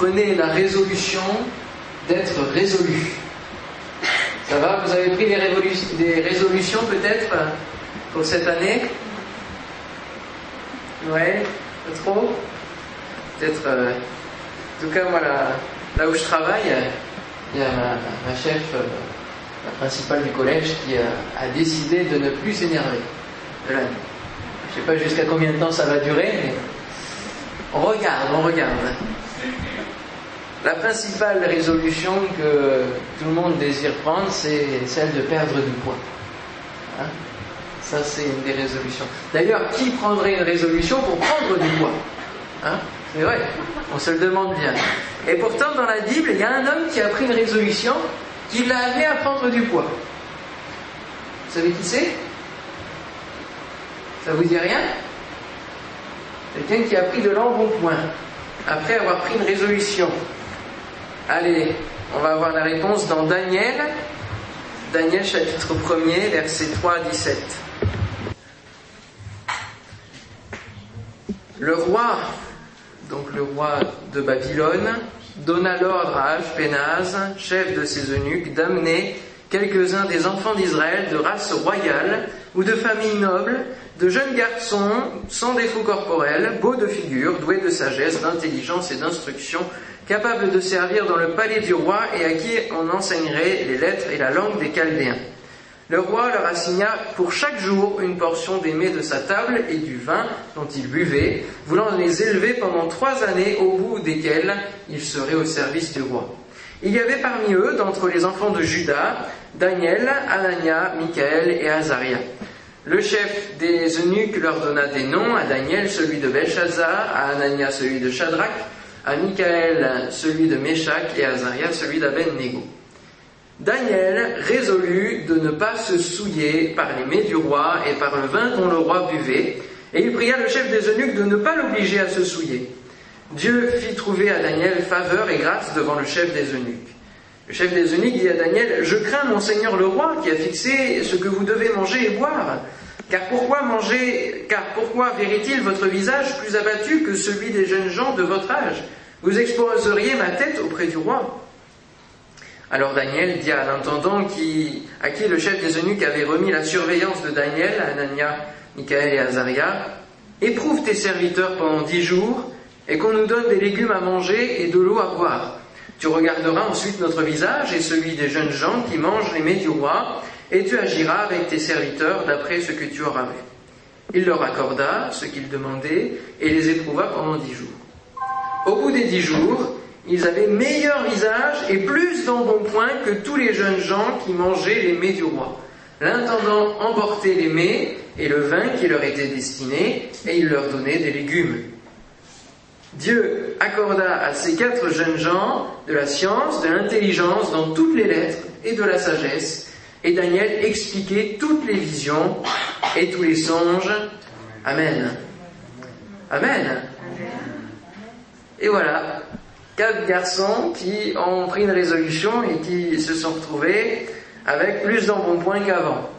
prenez la résolution d'être résolu. Ça va Vous avez pris des, résolutions peut-être pour cette année Ouais Pas trop Peut-être. Euh, en tout cas, moi, là, où je travaille, il y a ma, chef, euh, la principale du collège, qui a, décidé de ne plus s'énerver Je ne sais pas jusqu'à combien de temps ça va durer, mais on regarde, on regarde. La principale résolution que tout le monde désire prendre, c'est celle de perdre du poids. Hein? Ça, c'est une des résolutions. D'ailleurs, qui prendrait une résolution pour prendre du poids? Hein? C'est vrai, on se le demande bien. Et pourtant, dans la Bible, il y a un homme qui a pris une résolution qui l'a amené à prendre du poids. Vous savez qui c'est? Ça vous dit rien? Quelqu'un qui a pris de l'embonpoint après avoir pris une résolution. Allez, on va avoir la réponse dans Daniel, Daniel chapitre 1er, versets 3 à 17. Le roi, donc le roi de Babylone, donna l'ordre à Ashpenaz, chef de ses eunuques, d'amener quelques-uns des enfants d'Israël de race royale ou de famille noble, de jeunes garçons sans défaut corporel, beaux de figure, doués de sagesse, d'intelligence et d'instruction, capables de servir dans le palais du roi et à qui on enseignerait les lettres et la langue des Chaldéens. Le roi leur assigna pour chaque jour une portion des mets de sa table et du vin dont ils buvaient, voulant les élever pendant trois années au bout desquelles ils seraient au service du roi. Il y avait parmi eux, d'entre les enfants de Judas, Daniel, Anania, Michael et Azaria. Le chef des eunuques leur donna des noms, à Daniel celui de Belshazzar, à Anania celui de Shadrach, à Michael celui de Meshach et à Azaria celui d'Aben-Nego. Daniel résolut de ne pas se souiller par les mets du roi et par le vin dont le roi buvait, et il pria le chef des eunuques de ne pas l'obliger à se souiller. Dieu fit trouver à Daniel faveur et grâce devant le chef des eunuques. Le chef des eunuques dit à Daniel, Je crains mon seigneur le roi qui a fixé ce que vous devez manger et boire. Car pourquoi manger, car pourquoi verrait-il votre visage plus abattu que celui des jeunes gens de votre âge? Vous exposeriez ma tête auprès du roi. Alors Daniel dit à l'intendant qui, à qui le chef des eunuques avait remis la surveillance de Daniel, Anania, Michael et Azaria, éprouve tes serviteurs pendant dix jours, et qu'on nous donne des légumes à manger et de l'eau à boire. Tu regarderas ensuite notre visage et celui des jeunes gens qui mangent les mets du roi, et tu agiras avec tes serviteurs d'après ce que tu auras vu. Il leur accorda ce qu'ils demandaient et les éprouva pendant dix jours. Au bout des dix jours, ils avaient meilleur visage et plus d'embonpoint que tous les jeunes gens qui mangeaient les mets du roi. L'intendant emportait les mets et le vin qui leur était destiné, et il leur donnait des légumes. Dieu accorda à ces quatre jeunes gens de la science, de l'intelligence dans toutes les lettres et de la sagesse, et Daniel expliquait toutes les visions et tous les songes. Amen. Amen. Et voilà, quatre garçons qui ont pris une résolution et qui se sont retrouvés avec plus d'embonpoint qu'avant.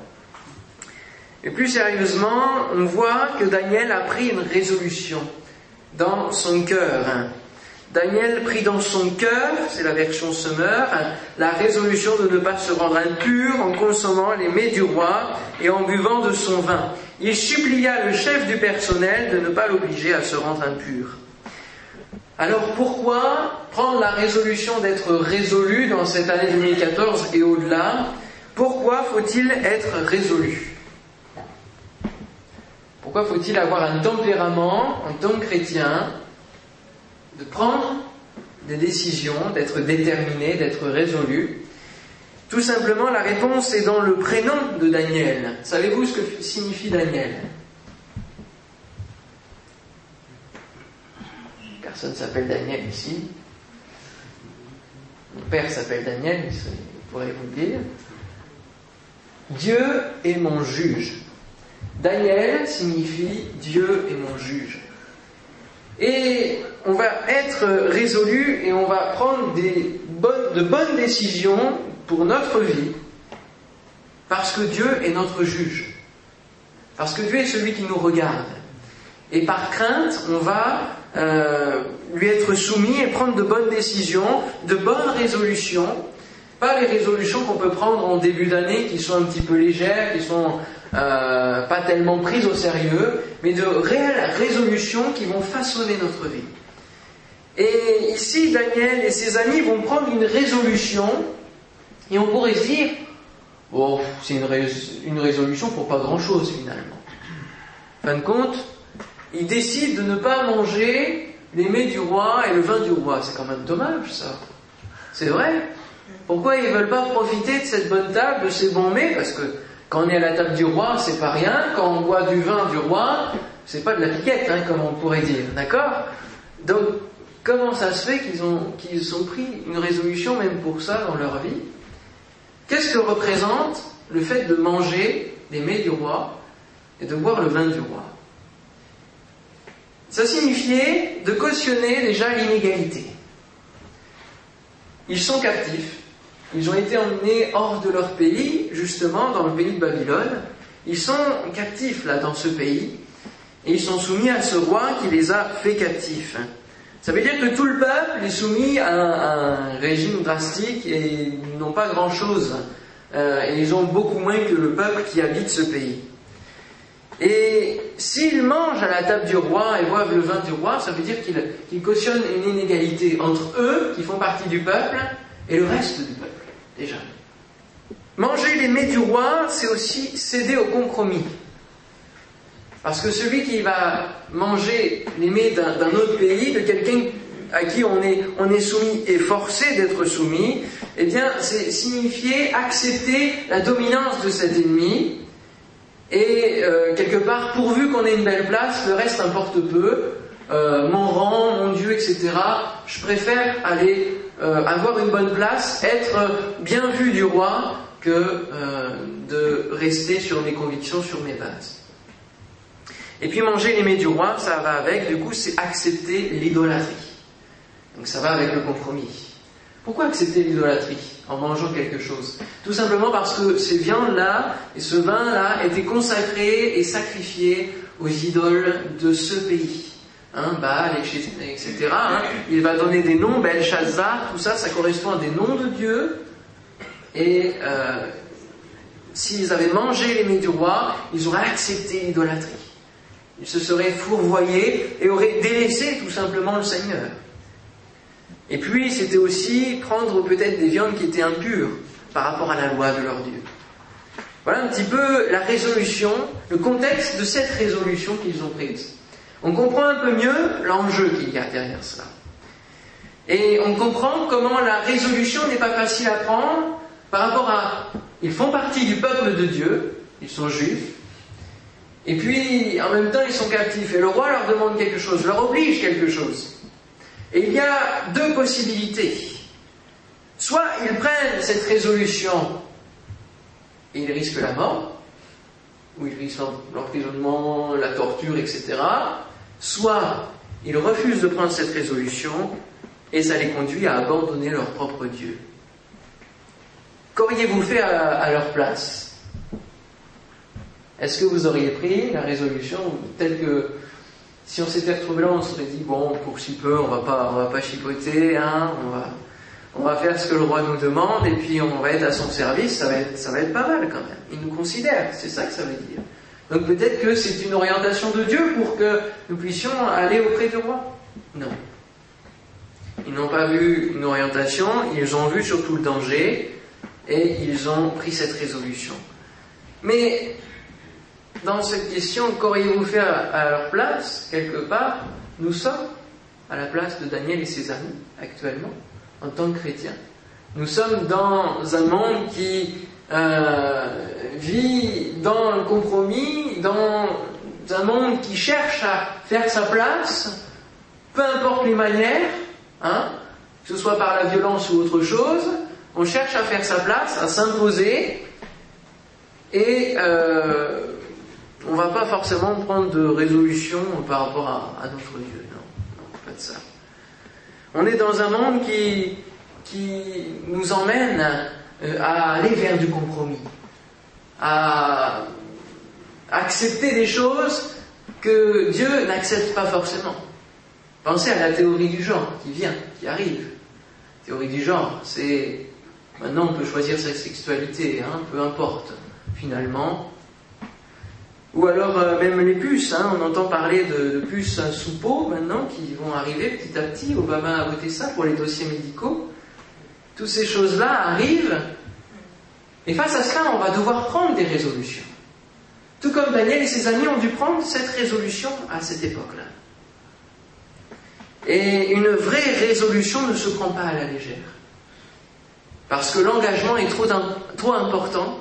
Et plus sérieusement, on voit que Daniel a pris une résolution dans son cœur. Daniel prit dans son cœur, c'est la version Semeur, la résolution de ne pas se rendre impur en consommant les mets du roi et en buvant de son vin. Il supplia le chef du personnel de ne pas l'obliger à se rendre impur. Alors pourquoi prendre la résolution d'être résolu dans cette année 2014 et au-delà? Pourquoi faut-il être résolu? Pourquoi faut-il avoir un tempérament en tant que chrétien de prendre des décisions, d'être déterminé, d'être résolu Tout simplement, la réponse est dans le prénom de Daniel. Savez-vous ce que signifie Daniel? Personne s'appelle Daniel ici. Mon père s'appelle Daniel, il pourrait vous le dire. Dieu est mon juge. Daniel signifie Dieu est mon juge. Et on va être résolu et on va prendre de bonnes décisions pour notre vie parce que Dieu est notre juge. Parce que Dieu est celui qui nous regarde. Et par crainte, on va euh, lui être soumis et prendre de bonnes décisions, de bonnes résolutions. Pas les résolutions qu'on peut prendre en début d'année qui sont un petit peu légères, qui sont euh, pas tellement prises au sérieux, mais de réelles résolutions qui vont façonner notre vie. Et ici, Daniel et ses amis vont prendre une résolution, et on pourrait se dire, c'est une, une, résolution pour pas grand-chose finalement. En fin de compte, ils décident de ne pas manger les mets du roi et le vin du roi. C'est quand même dommage ça. C'est vrai. Pourquoi ils ne veulent pas profiter de cette bonne table, de ces bons mets? Parce que quand on est à la table du roi, c'est pas rien. Quand on boit du vin du roi, c'est pas de la piquette, hein, comme on pourrait dire. D'accord? Donc, comment ça se fait qu'ils ont, ont pris une résolution même pour ça dans leur vie? Qu'est-ce que représente le fait de manger les mets du roi et de boire le vin du roi? Ça signifiait de cautionner déjà l'inégalité. Ils sont captifs, ils ont été emmenés hors de leur pays, justement dans le pays de Babylone. Ils sont captifs là dans ce pays et ils sont soumis à ce roi qui les a fait captifs. Ça veut dire que tout le peuple est soumis à un, régime drastique et n'ont pas grand-chose. Euh, et ils ont beaucoup moins que le peuple qui habite ce pays. Et s'ils mangent à la table du roi et boivent le vin du roi, ça veut dire qu'ils cautionnent une inégalité entre eux, qui font partie du peuple, et le reste du peuple, déjà. Manger les mets du roi, c'est aussi céder au compromis. Parce que celui qui va manger mets d'un autre pays, de quelqu'un à qui on est, on est soumis et forcé d'être soumis, eh bien, c'est signifier accepter la dominance de cet ennemi. Et euh, quelque part, pourvu qu'on ait une belle place, le reste importe peu. Euh, mon rang, mon Dieu, etc. Je préfère aller euh, avoir une bonne place, être bien vu du roi, que de rester sur mes convictions, sur mes bases. Et puis manger les mets du roi, ça va avec, du coup, c'est accepter l'idolâtrie. Donc ça va avec le compromis. Pourquoi accepter l'idolâtrie en mangeant quelque chose? Tout simplement parce que ces viandes-là et ce vin-là étaient consacrés et sacrifiés aux idoles de ce pays. Hein, Baal, etc. Hein. Il va donner des noms, Belshazzar, tout ça, ça correspond à des noms de Dieu. Et euh, s'ils avaient mangé les mets du roi, ils auraient accepté l'idolâtrie. Ils se seraient fourvoyés et auraient délaissé tout simplement le Seigneur. Et puis, c'était aussi prendre peut-être des viandes qui étaient impures par rapport à la loi de leur Dieu. Voilà un petit peu la résolution, le contexte de cette résolution qu'ils ont prise. On comprend un peu mieux l'enjeu qu'il y a derrière cela. Et on comprend comment la résolution n'est pas facile à prendre par rapport à... Ils font partie du peuple de Dieu, ils sont juifs, et puis, en même temps, ils sont captifs. Et le roi leur demande quelque chose, leur oblige quelque chose. Et il y a deux possibilités. Soit ils prennent cette résolution et ils risquent la mort, ou ils risquent l'emprisonnement, la torture, etc. Soit ils refusent de prendre cette résolution et ça les conduit à abandonner leur propre Dieu. Qu'auriez-vous fait à leur place? Est-ce que vous auriez pris la résolution telle que si on s'était retrouvé là, on se serait dit bon, pour si peu, on va pas, on va pas chipoter, hein, on va, on va faire ce que le roi nous demande et puis on va être à son service, ça va être, ça va être pas mal quand même. Il nous considère, c'est ça que ça veut dire. Donc peut-être que c'est une orientation de Dieu pour que nous puissions aller auprès du roi. Non. Ils n'ont pas vu une orientation, ils ont vu surtout le danger et ils ont pris cette résolution. Mais dans cette question, qu'auriez-vous fait à, leur place, quelque part Nous sommes à la place de Daniel et ses amis actuellement, en tant que chrétiens. Nous sommes dans un monde qui euh, vit dans le compromis, dans un monde qui cherche à faire sa place, peu importe les manières, hein, que ce soit par la violence ou autre chose, on cherche à faire sa place, à s'imposer, et euh, on ne va pas forcément prendre de résolution par rapport à, notre Dieu. Non, pas de ça. On est dans un monde qui, qui nous emmène euh, à aller vers du compromis, à accepter des choses que Dieu n'accepte pas forcément. Pensez à la théorie du genre qui vient, qui arrive. Théorie du genre, c'est maintenant on peut choisir sa sexualité, hein, peu importe. Finalement, ou alors euh, même les puces, hein, on entend parler de, puces sous peau maintenant qui vont arriver petit à petit. Obama a voté ça pour les dossiers médicaux. Toutes ces choses-là arrivent. Et face à cela, on va devoir prendre des résolutions. Tout comme Daniel et ses amis ont dû prendre cette résolution à cette époque-là. Et une vraie résolution ne se prend pas à la légère. Parce que l'engagement est trop, important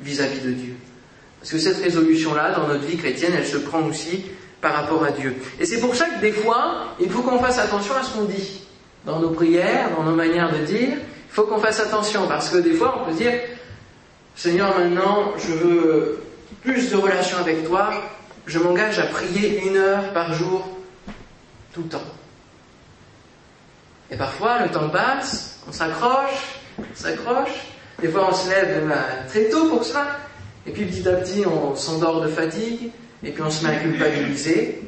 vis-à-vis -vis de Dieu. Parce que cette résolution-là, dans notre vie chrétienne, elle se prend aussi par rapport à Dieu. Et c'est pour ça que des fois, il faut qu'on fasse attention à ce qu'on dit. Dans nos prières, dans nos manières de dire, il faut qu'on fasse attention. Parce que des fois, on peut dire, Seigneur, maintenant, je veux plus de relations avec toi, je m'engage à prier une heure par jour, tout le temps. Et parfois, le temps passe, on s'accroche, on s'accroche, des fois on se lève très tôt pour cela, et puis petit à petit, on s'endort de fatigue, et puis on se met à culpabiliser.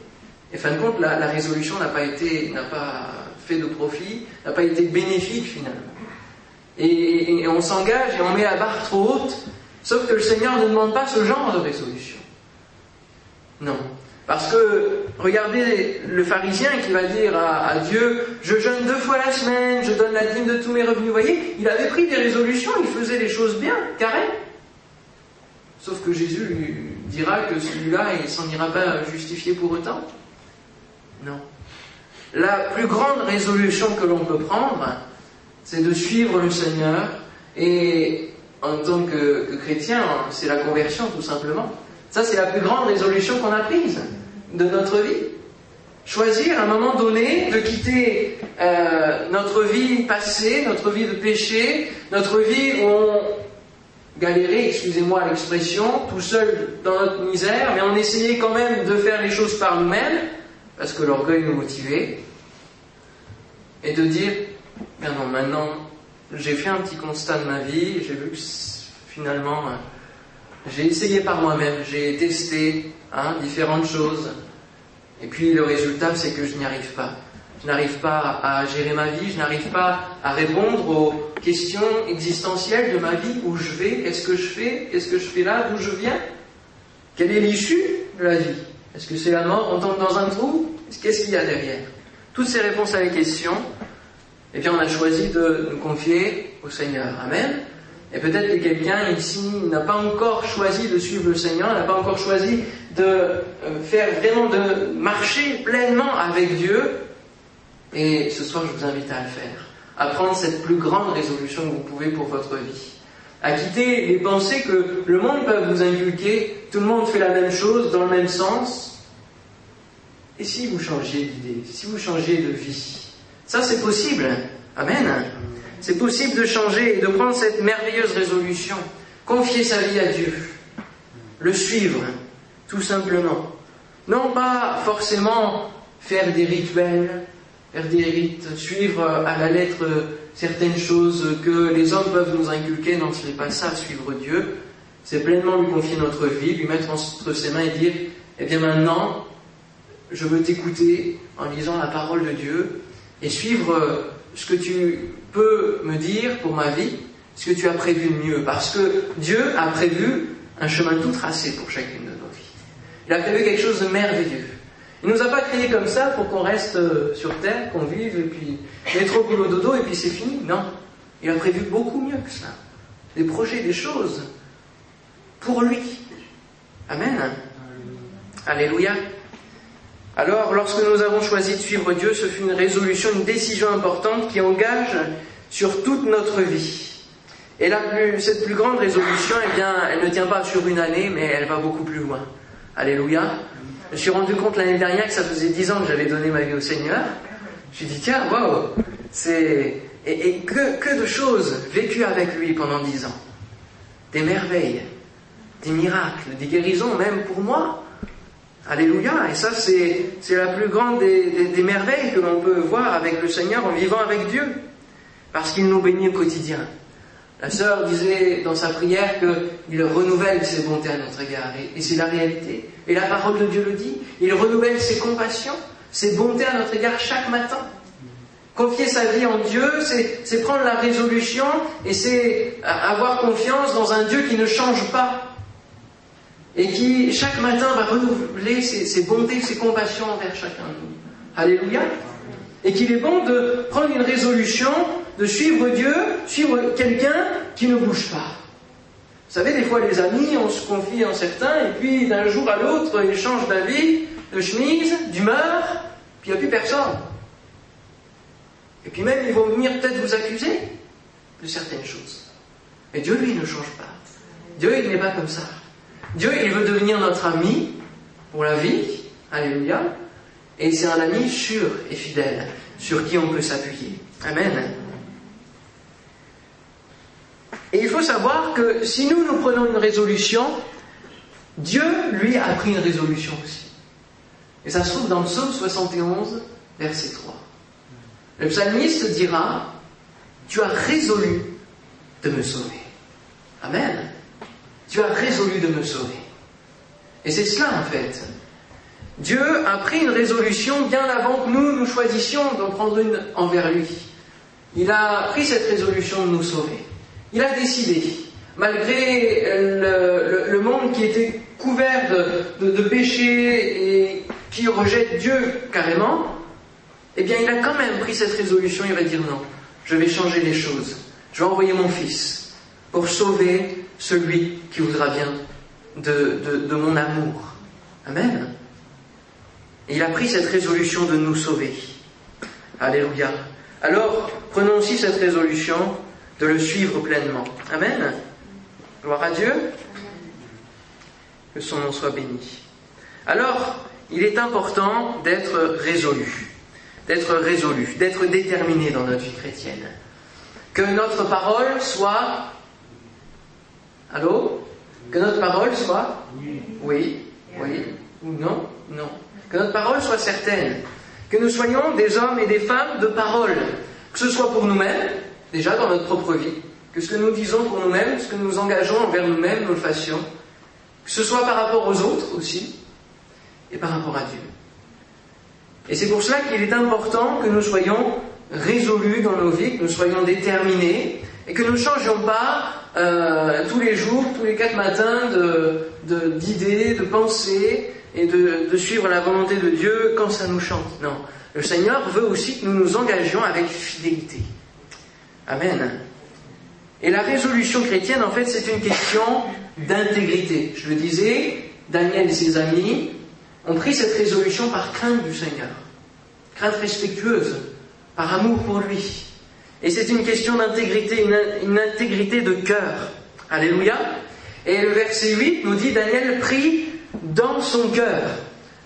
Et fin de compte, la, résolution n'a pas été, n'a pas fait de profit, n'a pas été bénéfique finalement. Et, on s'engage et on met la barre trop haute, sauf que le Seigneur ne demande pas ce genre de résolution. Non. Parce que, regardez le pharisien qui va dire à, Dieu, je jeûne deux fois la semaine, je donne la dîme de tous mes revenus. Vous voyez, il avait pris des résolutions, il faisait les choses bien, carré. Sauf que Jésus lui dira que celui-là, il s'en ira pas justifié pour autant. Non. La plus grande résolution que l'on peut prendre, c'est de suivre le Seigneur et en tant que, chrétien, c'est la conversion tout simplement. Ça, c'est la plus grande résolution qu'on a prise de notre vie. Choisir à un moment donné de quitter euh, notre vie passée, notre vie de péché, notre vie où on galérer, excusez-moi l'expression, tout seul dans notre misère, mais on essayait quand même de faire les choses par nous-mêmes, parce que l'orgueil nous motivait, et de dire, maintenant, j'ai fait un petit constat de ma vie, j'ai vu que finalement, j'ai essayé par moi-même, j'ai testé hein, différentes choses, et puis le résultat, c'est que je n'y arrive pas. Je n'arrive pas à gérer ma vie, je n'arrive pas à répondre aux questions existentielles de ma vie, où je vais, qu'est-ce que je fais, qu'est-ce que je fais là, d'où je viens, quelle est l'issue de la vie? Est-ce que c'est la mort, on tombe dans un trou, qu'est-ce qu'il y a derrière? Toutes ces réponses à les questions, eh bien on a choisi de nous confier au Seigneur. Amen. Et peut-être que quelqu'un ici n'a pas encore choisi de suivre le Seigneur, n'a pas encore choisi de euh, faire vraiment de marcher pleinement avec Dieu, et ce soir, je vous invite à le faire. À prendre cette plus grande résolution que vous pouvez pour votre vie. À quitter les pensées que le monde peut vous inculquer. Tout le monde fait la même chose, dans le même sens. Et si vous changiez d'idée, si vous changiez de vie Ça, c'est possible. Amen. C'est possible de changer et de prendre cette merveilleuse résolution. Confier sa vie à Dieu. Le suivre, tout simplement. Non pas forcément faire des rituels, rites, suivre à la lettre certaines choses que les hommes peuvent nous inculquer. Non, ce n'est pas ça, suivre Dieu. C'est pleinement lui confier notre vie, lui mettre entre ses mains et dire, eh bien maintenant, je veux t'écouter en lisant la parole de Dieu et suivre ce que tu peux me dire pour ma vie, ce que tu as prévu de mieux. Parce que Dieu a prévu un chemin tout tracé pour chacune de nos vies. Il a prévu quelque chose de merveilleux. Il nous a pas créés comme ça pour qu'on reste euh, sur terre, qu'on vive, et puis au boulot dodo, et puis c'est fini. Non. Il a prévu beaucoup mieux que ça. Des projets, des choses. Pour lui. Amen. Alléluia. Alors, lorsque nous avons choisi de suivre Dieu, ce fut une résolution, une décision importante qui engage sur toute notre vie. Et plus, cette plus grande résolution, eh bien, elle ne tient pas sur une année, mais elle va beaucoup plus loin. Alléluia. Je me suis rendu compte l'année dernière que ça faisait dix ans que j'avais donné ma vie au Seigneur. Je me suis dit, tiens, waouh, c'est... Et, que, de choses vécues avec lui pendant dix ans. Des merveilles, des miracles, des guérisons, même pour moi. Alléluia. Et ça, c'est, la plus grande des merveilles que l'on peut voir avec le Seigneur en vivant avec Dieu. Parce qu'il nous bénit au quotidien. La sœur disait dans sa prière qu'il renouvelle ses bontés à notre égard, et, c'est la réalité. Et la parole de Dieu le dit, il renouvelle ses compassions, ses bontés à notre égard chaque matin. Confier sa vie en Dieu, c'est prendre la résolution et c'est avoir confiance dans un Dieu qui ne change pas et qui chaque matin va renouveler ses, bontés, ses compassions envers chacun de nous. Alléluia. Et qu'il est bon de prendre une résolution, de suivre Dieu, suivre quelqu'un qui ne bouge pas. Vous savez, des fois les amis, on se confie en certains, et puis d'un jour à l'autre, ils changent d'avis, de chemise, d'humeur, puis il n'y a plus personne. Et puis même, ils vont venir peut-être vous accuser de certaines choses. Mais Dieu, lui, ne change pas. Dieu, il n'est pas comme ça. Dieu, il veut devenir notre ami pour la vie. Alléluia. Et c'est un ami sûr et fidèle, sur qui on peut s'appuyer. Amen. Et il faut savoir que si nous, nous prenons une résolution, Dieu, lui, a pris une résolution aussi. Et ça se trouve dans le psaume 71, verset 3. Le psalmiste dira, tu as résolu de me sauver. Amen. Tu as résolu de me sauver. Et c'est cela en fait. Dieu a pris une résolution bien avant que nous nous choisissions d'en prendre une envers lui. Il a pris cette résolution de nous sauver. Il a décidé, malgré le, monde qui était couvert de, de, péchés et qui rejette Dieu carrément, eh bien il a quand même pris cette résolution, il va dire non, je vais changer les choses. Je vais envoyer mon fils pour sauver celui qui voudra bien de, mon amour. Amen. Il a pris cette résolution de nous sauver. Alléluia. Alors, prenons aussi cette résolution de le suivre pleinement. Amen. Gloire à Dieu. Que son nom soit béni. Alors, il est important d'être résolu, d'être résolu, d'être déterminé dans notre vie chrétienne. Que notre parole soit Allô? Que notre parole soit? Oui, oui, ou non, non. Que notre parole soit certaine. Que nous soyons des hommes et des femmes de parole. Que ce soit pour nous-mêmes, déjà dans notre propre vie. Que ce que nous disons pour nous-mêmes, ce que nous engageons envers nous-mêmes, nous le fassions. Que ce soit par rapport aux autres aussi. Et par rapport à Dieu. Et c'est pour cela qu'il est important que nous soyons résolus dans nos vies, que nous soyons déterminés, et que nous ne changions pas euh, tous les jours, tous les quatre matins d'idées, de, de, pensées et de, de, suivre la volonté de Dieu quand ça nous chante. Non. Le Seigneur veut aussi que nous nous engagions avec fidélité. Amen. Et la résolution chrétienne, en fait, c'est une question d'intégrité. Je le disais, Daniel et ses amis ont pris cette résolution par crainte du Seigneur. Crainte respectueuse, par amour pour lui. Et c'est une question d'intégrité, une, intégrité de cœur. Alléluia. Et le verset 8 nous dit Daniel prie dans son cœur.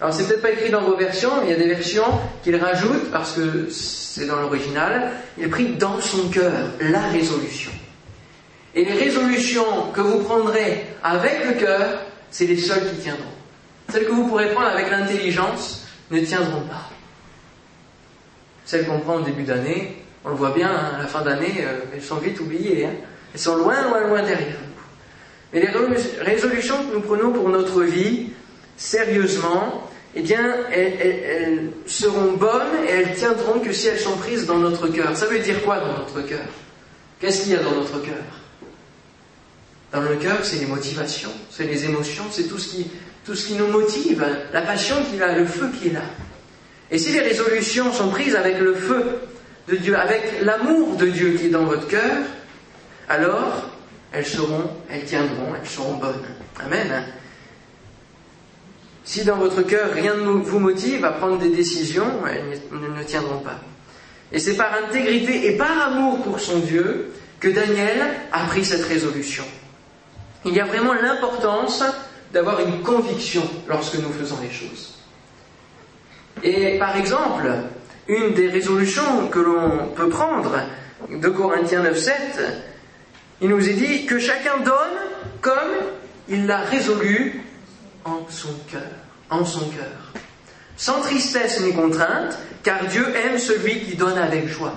Alors c'est peut-être pas écrit dans vos versions, il y a des versions qu'il rajoute parce que c'est dans l'original. Il prie dans son cœur la résolution. Et les résolutions que vous prendrez avec le cœur, c'est les seules qui tiendront. Celles que vous pourrez prendre avec l'intelligence ne tiendront pas. Celles qu'on prend au début d'année, on le voit bien, hein, à la fin d'année, euh, elles sont vite oubliées. Hein. Elles sont loin, loin, loin derrière. Mais les résolutions que nous prenons pour notre vie, sérieusement, eh bien, elles, seront bonnes et elles tiendront que si elles sont prises dans notre cœur. Ça veut dire quoi dans notre cœur? Qu'est-ce qu'il y a dans notre cœur? Dans le cœur, c'est les motivations, c'est les émotions, c'est tout ce qui, tout ce qui nous motive, la passion qui a, le feu qui est là. Et si les résolutions sont prises avec le feu de Dieu, avec l'amour de Dieu qui est dans votre cœur, alors elles seront, elles tiendront, elles seront bonnes. Amen. Si dans votre cœur rien ne vous motive à prendre des décisions, elles ne tiendront pas. Et c'est par intégrité et par amour pour son Dieu que Daniel a pris cette résolution. Il y a vraiment l'importance d'avoir une conviction lorsque nous faisons les choses. Et par exemple, une des résolutions que l'on peut prendre de Corinthiens 9.7, il nous est dit que chacun donne comme il l'a résolu en son cœur, en son cœur. Sans tristesse ni contrainte, car Dieu aime celui qui donne avec joie.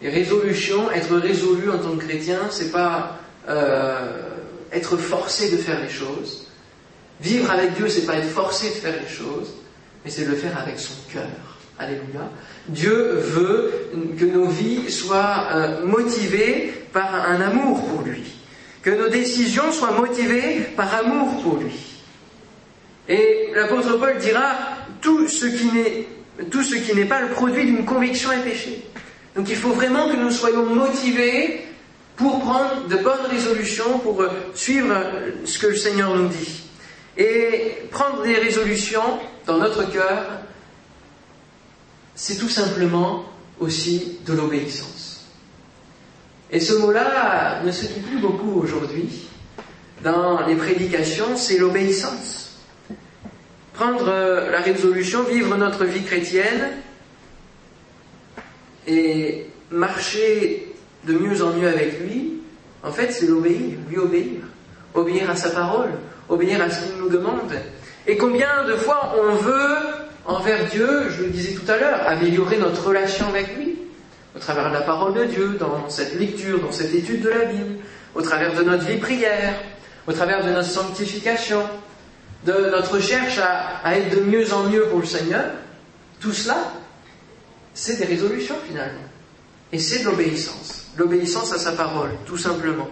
Les résolutions, être résolu en tant que chrétien, c'est pas euh, être forcé de faire les choses. Vivre avec Dieu, c'est pas être forcé de faire les choses, mais c'est le faire avec son cœur. Alléluia. Dieu veut que nos vies soient euh, motivées par un amour pour lui, que nos décisions soient motivées par amour pour lui. Et l'apôtre Paul dira tout ce qui n'est tout ce qui n'est pas le produit d'une conviction est péché. Donc il faut vraiment que nous soyons motivés pour prendre de bonnes résolutions, pour euh, suivre ce que le Seigneur nous dit. Et prendre des résolutions dans notre cœur, c'est tout simplement aussi de l'obéissance. Et ce mot-là ne se dit plus beaucoup aujourd'hui. Dans les prédications, c'est l'obéissance. Prendre euh, la résolution, vivre notre vie chrétienne et marcher de mieux en mieux avec lui, en fait, c'est l'obéir, lui obéir. Obéir à sa parole, obéir à ce qu'il nous demande. Et combien de fois on veut, envers Dieu, je le disais tout à l'heure, améliorer notre relation avec lui, au travers de la parole de Dieu, dans cette lecture, dans cette étude de la Bible, au travers de notre vie prière, au travers de notre sanctification, de notre recherche à, être de mieux en mieux pour le Seigneur, tout cela, c'est des résolutions finalement. Et c'est de l'obéissance. L'obéissance à sa parole, tout simplement.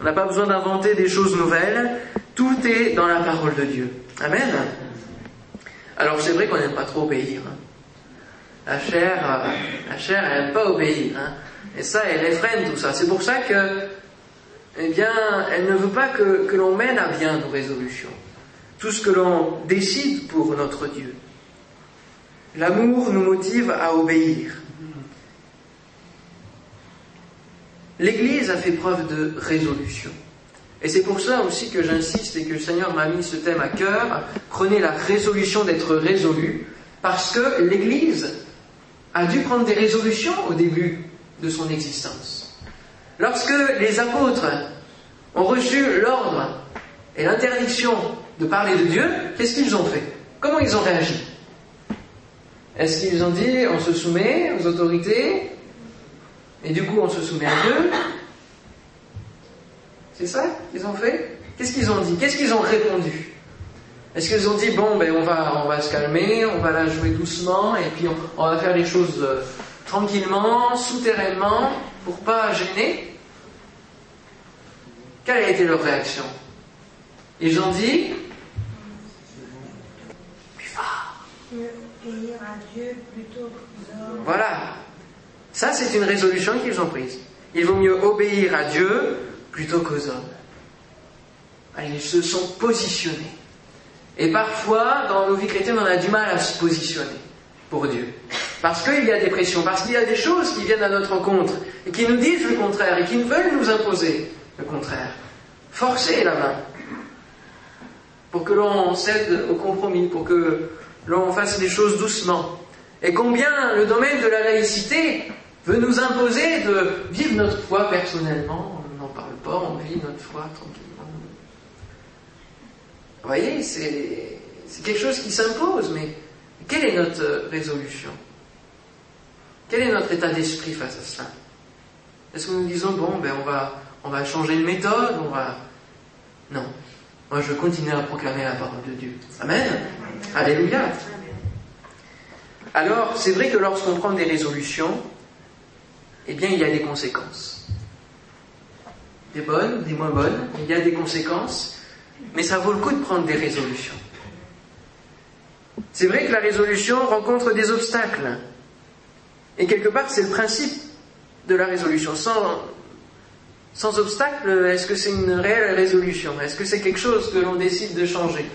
On n'a pas besoin d'inventer des choses nouvelles. Tout est dans la parole de Dieu. Amen. Alors c'est vrai qu'on n'aime pas trop obéir. Hein. La chair, euh, la chair, elle n'aime pas obéir. Hein. Et ça, elle effrène tout ça. C'est pour ça que, eh bien, elle ne veut pas que, que l'on mène à bien nos résolutions. Tout ce que l'on décide pour notre Dieu. L'amour nous motive à obéir. L'Église a fait preuve de résolution. Et c'est pour ça aussi que j'insiste et que le Seigneur m'a mis ce thème à cœur. Prenez la résolution d'être résolu, parce que l'Église a dû prendre des résolutions au début de son existence. Lorsque les apôtres ont reçu l'ordre et l'interdiction de parler de Dieu, qu'est-ce qu'ils ont fait? Comment ils ont réagi? Est-ce qu'ils ont dit on se soumet aux autorités et du coup on se soumet à Dieu? C'est ça qu'ils ont fait? Qu'est-ce qu'ils ont dit? Qu'est-ce qu'ils ont répondu? Est-ce qu'ils ont dit bon ben on va on va se calmer, on va la jouer doucement et puis on, va faire les choses euh, tranquillement, souterrainement, pour pas gêner? Quelle a été leur réaction? Ils ont dit Voilà. Ça, c'est une résolution qu'ils ont prise. Il vaut mieux obéir à Dieu plutôt qu'aux hommes. Ils se sont positionnés. Et parfois, dans nos vies chrétiennes, on a du mal à se positionner pour Dieu. Parce qu'il y a des pressions, parce qu'il y a des choses qui viennent à notre rencontre et qui nous disent le contraire et qui veulent nous imposer le contraire. Forcer la main pour que l'on cède au compromis, pour que l'on fasse les choses doucement. Et combien le domaine de la laïcité veut nous imposer de vivre notre foi personnellement, on n'en parle pas, on vit notre foi tranquillement. Vous voyez, c'est, quelque chose qui s'impose, mais quelle est notre résolution? Quel est notre état d'esprit face à cela? Est-ce que nous disons, bon, ben on va, on va changer de méthode, on va... Non. Moi, je continue à proclamer la parole de Dieu. Amen. Alléluia. Alors, c'est vrai que lorsqu'on prend des résolutions, eh bien, il y a des conséquences. Des bonnes, des moins bonnes, il y a des conséquences, mais ça vaut le coup de prendre des résolutions. C'est vrai que la résolution rencontre des obstacles. Et quelque part, c'est le principe de la résolution. Sans, sans obstacle, est-ce que c'est une réelle résolution? Est-ce que c'est quelque chose que l'on décide de changer?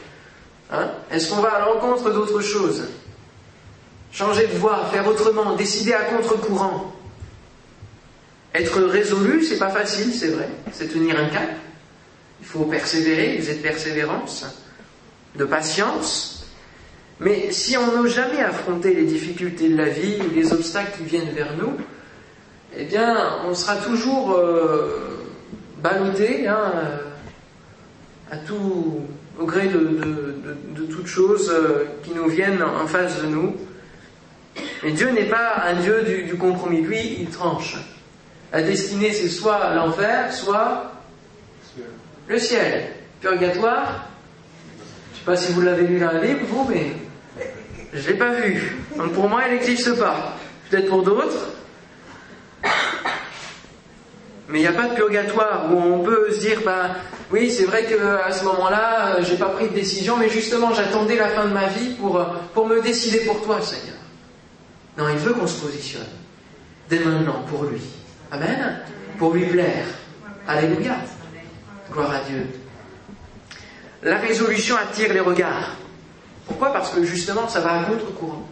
Hein? Est-ce qu'on va à l'encontre d'autre chose? Changer de voie, faire autrement, décider à contre-courant? Être résolu, c'est pas facile, c'est vrai. C'est tenir un cap. Il faut persévérer, vous êtes persévérance, de patience. Mais si on n'ose jamais affronter les difficultés de la vie ou les obstacles qui viennent vers nous, eh bien, on sera toujours euh, hein, à tout, au gré de, toutes choses euh, qui nous viennent en face de nous. Mais Dieu n'est pas un Dieu du, compromis. Lui, il tranche. La destinée, c'est soit l'enfer, soit le ciel. Purgatoire, je ne sais pas si vous l'avez lu dans la Bible, vous, mais je ne l'ai pas vu. Donc pour moi, elle n'existe pas. Peut-être pour d'autres. Mais il n'y a pas de purgatoire où on peut se dire, ben oui, c'est vrai qu'à ce moment-là, j'ai pas pris de décision, mais justement, j'attendais la fin de ma vie pour, pour me décider pour toi, Seigneur. Non, il veut qu'on se positionne dès maintenant pour lui. Amen. Pour lui plaire. Alléluia. Gloire à Dieu. La résolution attire les regards. Pourquoi? Parce que justement, ça va à contre-courant.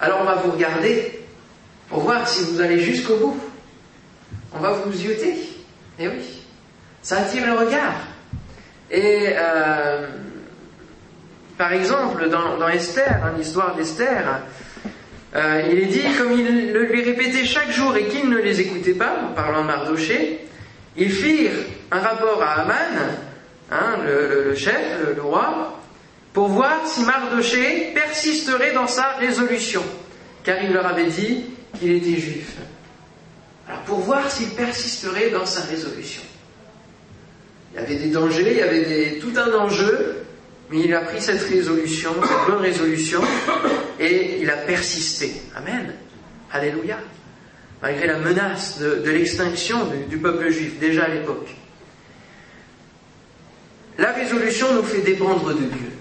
Alors on va vous regarder pour voir si vous allez jusqu'au bout. On va vous zioter. Eh oui. Ça attire le regard. Et euh, par exemple, dans, Esther, hein, l'histoire d'Esther, euh, il est dit, comme il le lui répétait chaque jour et qu'il ne les écoutait pas, en parlant de Mardoché, ils firent un rapport à Aman, hein, le, chef, le, roi, pour voir si Mardoché persisterait dans sa résolution, car il leur avait dit qu'il était juif. Alors pour voir s'il persisterait dans sa résolution. Il y avait des dangers, il y avait tout un enjeu, mais il a pris cette résolution, cette bonne résolution, et il a persisté. Amen. Alléluia. Malgré la menace de, l'extinction du, peuple juif, déjà à l'époque. La résolution nous fait dépendre de Dieu.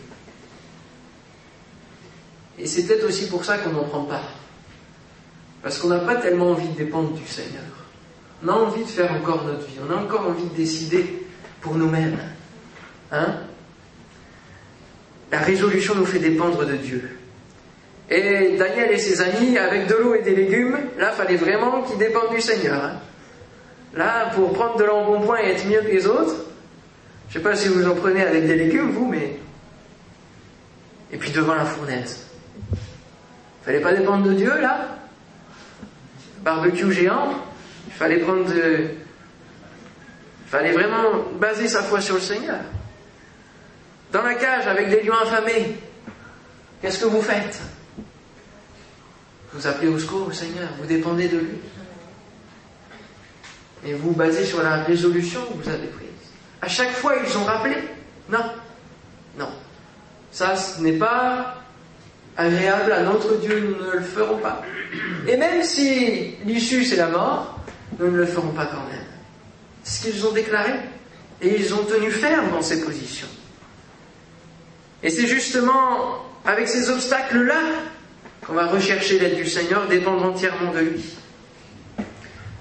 Et c'est peut-être aussi pour ça qu'on n'en prend pas. Parce qu'on n'a pas tellement envie de dépendre du Seigneur. On a envie de faire encore notre vie. On a encore envie de décider pour nous-mêmes. Hein? La résolution nous fait dépendre de Dieu. Et Daniel et ses amis, avec de l'eau et des légumes, là, fallait vraiment qu'ils dépendent du Seigneur. Hein. là, pour prendre de l'embonpoint et être mieux que les autres, je ne sais pas si vous en prenez avec des légumes, vous, mais... Et puis devant la fournaise. Fallait pas dépendre de Dieu, là Barbecue géant, il fallait prendre de, fallait vraiment baser sa foi sur le Seigneur. Dans la cage avec des lions affamés, qu'est-ce que vous faites? Vous appelez au secours au Seigneur, vous dépendez de lui. Et vous basez sur la résolution que vous avez prise. À chaque fois, ils ont rappelé Non, non. Ça, ce n'est pas agréable à notre Dieu, nous ne le ferons pas. Et même si l'issue c'est la mort, nous ne le ferons pas quand même. C'est ce qu'ils ont déclaré. Et ils ont tenu ferme dans ces positions. Et c'est justement avec ces obstacles-là qu'on va rechercher l'aide du Seigneur, dépendre entièrement de lui.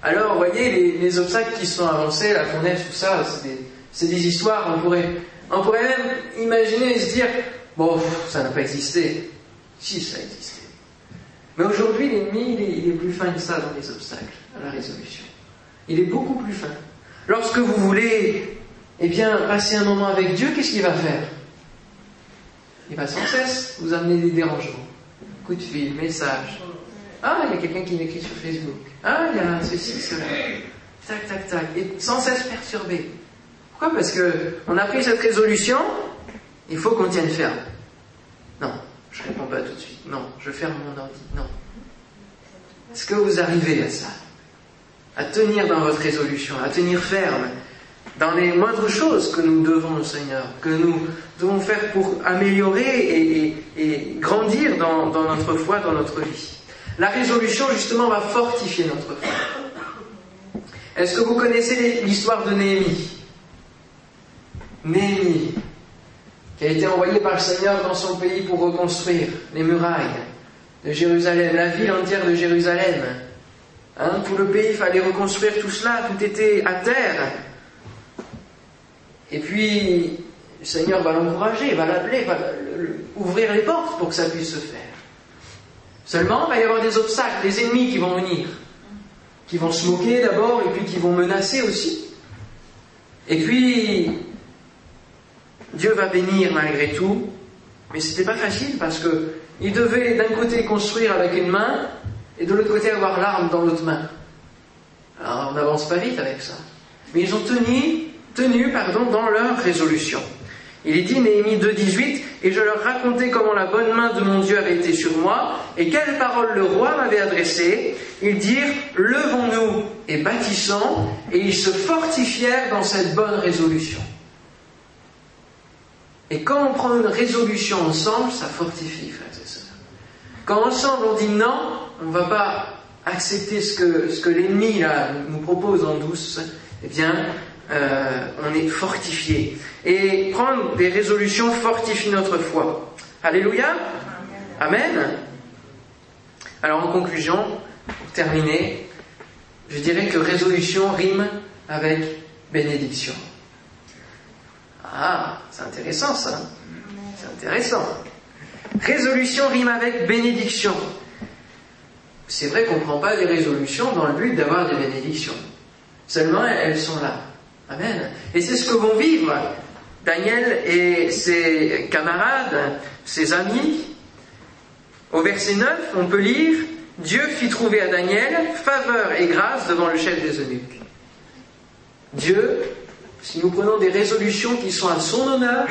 Alors, vous voyez, les, obstacles qui sont avancés, la fournaise, tout ça, c'est des, histoires, on pourrait, on pourrait même imaginer et se dire, bon, ça n'a pas existé. Si, ça a existé. Mais aujourd'hui, l'ennemi, il, est plus fin que ça dans les obstacles, à la résolution. Il est beaucoup plus fin. Lorsque vous voulez, eh bien, passer un moment avec Dieu, qu'est-ce qu'il va faire? Il va sans cesse vous amener des dérangements. Coup de fil, message. Ah, il y a quelqu'un qui m'écrit sur Facebook. Ah, il y a ceci, cela. Tac, tac, tac. Et sans cesse perturbé. Pourquoi Parce que on a pris cette résolution, il faut qu'on tienne ferme. Non, je réponds pas tout de suite. Non, je ferme mon ordi. Non. Est-ce que vous arrivez à ça? À tenir dans votre résolution, à tenir ferme dans les moindres choses que nous devons Seigneur, que nous devons faire pour améliorer et, grandir dans, notre foi, dans notre vie. La résolution, justement, va fortifier notre foi. Est-ce que vous connaissez l'histoire de Néhémie? Néhémie, qui a été envoyé par le Seigneur dans son pays pour reconstruire les murailles de Jérusalem, la ville entière de Jérusalem. Hein, tout le pays, il fallait reconstruire tout cela, tout était à terre. Et puis, le Seigneur va l'encourager, va l'appeler, va ouvrir les portes pour que ça puisse se faire. Seulement, il va y avoir des obstacles, des ennemis qui vont venir, qui vont se moquer d'abord et puis qui vont menacer aussi. Et puis, Dieu va bénir malgré tout, mais c'était pas facile parce que il devait d'un côté construire avec une main et de l'autre côté avoir l'arme dans l'autre main. Alors on n'avance pas vite avec ça. Mais ils ont tenu, tenu pardon, dans leur résolution. Il est dit, Néhémie 2.18, et je leur racontais comment la bonne main de mon Dieu avait été sur moi, et quelles paroles le roi m'avait adressées. Ils dirent, levons-nous et bâtissons, et ils se fortifièrent dans cette bonne résolution. Et quand on prend une résolution ensemble, ça fortifie, frères et sœurs. Quand ensemble on dit non, on ne va pas accepter ce que, l'ennemi nous propose en douce, eh bien, euh, on est fortifié. Et prendre des résolutions fortifie notre foi. Alléluia. Amen. Alors en conclusion, pour terminer, je dirais que résolution rime avec bénédiction. Ah, c'est intéressant ça. C'est intéressant. Résolution rime avec bénédiction. C'est vrai qu'on ne prend pas des résolutions dans le but d'avoir des bénédictions. Seulement, elles sont là. Amen. Et c'est ce que vont vivre Daniel et ses camarades, ses amis. Au verset 9, on peut lire Dieu fit trouver à Daniel faveur et grâce devant le chef des eunuques. Dieu si nous prenons des résolutions qui sont à son honneur,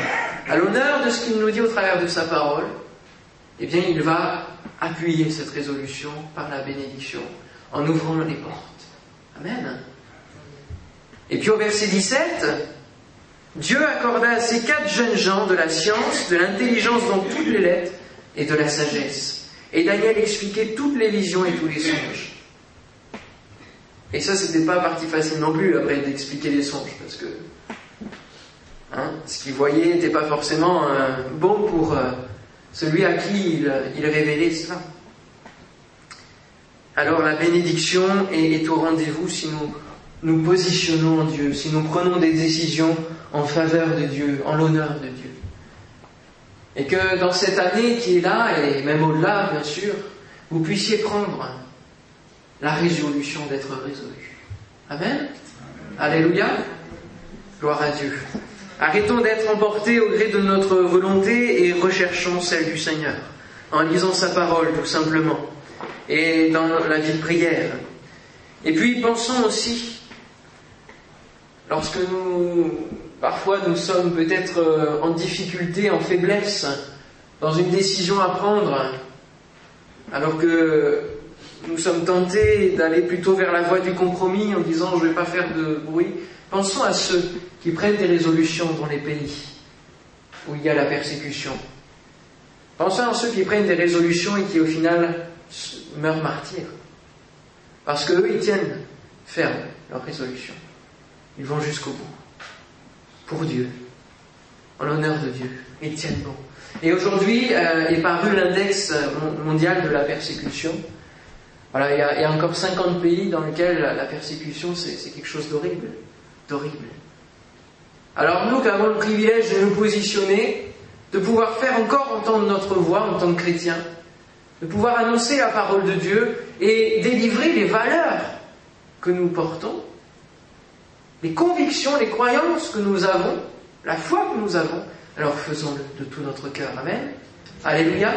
à l'honneur de ce qu'il nous dit au travers de sa parole, eh bien il va appuyer cette résolution par la bénédiction, en ouvrant les portes. Amen. Et puis au verset 17, Dieu accorda à ces quatre jeunes gens de la science, de l'intelligence dans toutes les lettres et de la sagesse. Et Daniel expliquait toutes les visions et tous les songes. Et ça, c'était pas partie facile non plus, après, d'expliquer les songes, parce que hein, ce qu'il voyait n'était pas forcément euh, bon pour euh, celui à qui il, révélait cela. Alors la bénédiction est, au rendez-vous si nous nous positionnons en Dieu, si nous prenons des décisions en faveur de Dieu, en l'honneur de Dieu. Et que dans cette année qui est là, et même au-delà, bien sûr, vous puissiez prendre la résolution d'être résolu. Amen. Alléluia. Gloire à Dieu. Arrêtons d'être emportés au gré de notre volonté et recherchons celle du Seigneur, en lisant sa parole tout simplement, et dans la vie de prière. Et puis pensons aussi, lorsque nous, parfois nous sommes peut-être euh, en difficulté, en faiblesse, dans une décision à prendre, alors que nous sommes tentés d'aller plutôt vers la voie du compromis en disant je ne vais pas faire de bruit. Pensons à ceux qui prennent des résolutions dans les pays où il y a la persécution. Pensons à ceux qui prennent des résolutions et qui au final meurent martyrs. Parce qu'eux, ils tiennent ferme leur résolution. Ils vont jusqu'au bout. Pour Dieu. En l'honneur de Dieu. Ils tiennent bon. Et aujourd'hui euh, est paru l'index mondial de la persécution. Voilà, il y, a, encore 50 pays dans lesquels la, persécution, c'est quelque chose d'horrible. D'horrible. Alors nous qui avons le privilège de nous positionner, de pouvoir faire encore entendre notre voix en tant que chrétiens, de pouvoir annoncer la parole de Dieu et délivrer les valeurs que nous portons, les convictions, les croyances que nous avons, la foi que nous avons, alors faisons-le de tout notre cœur. Amen. Alléluia.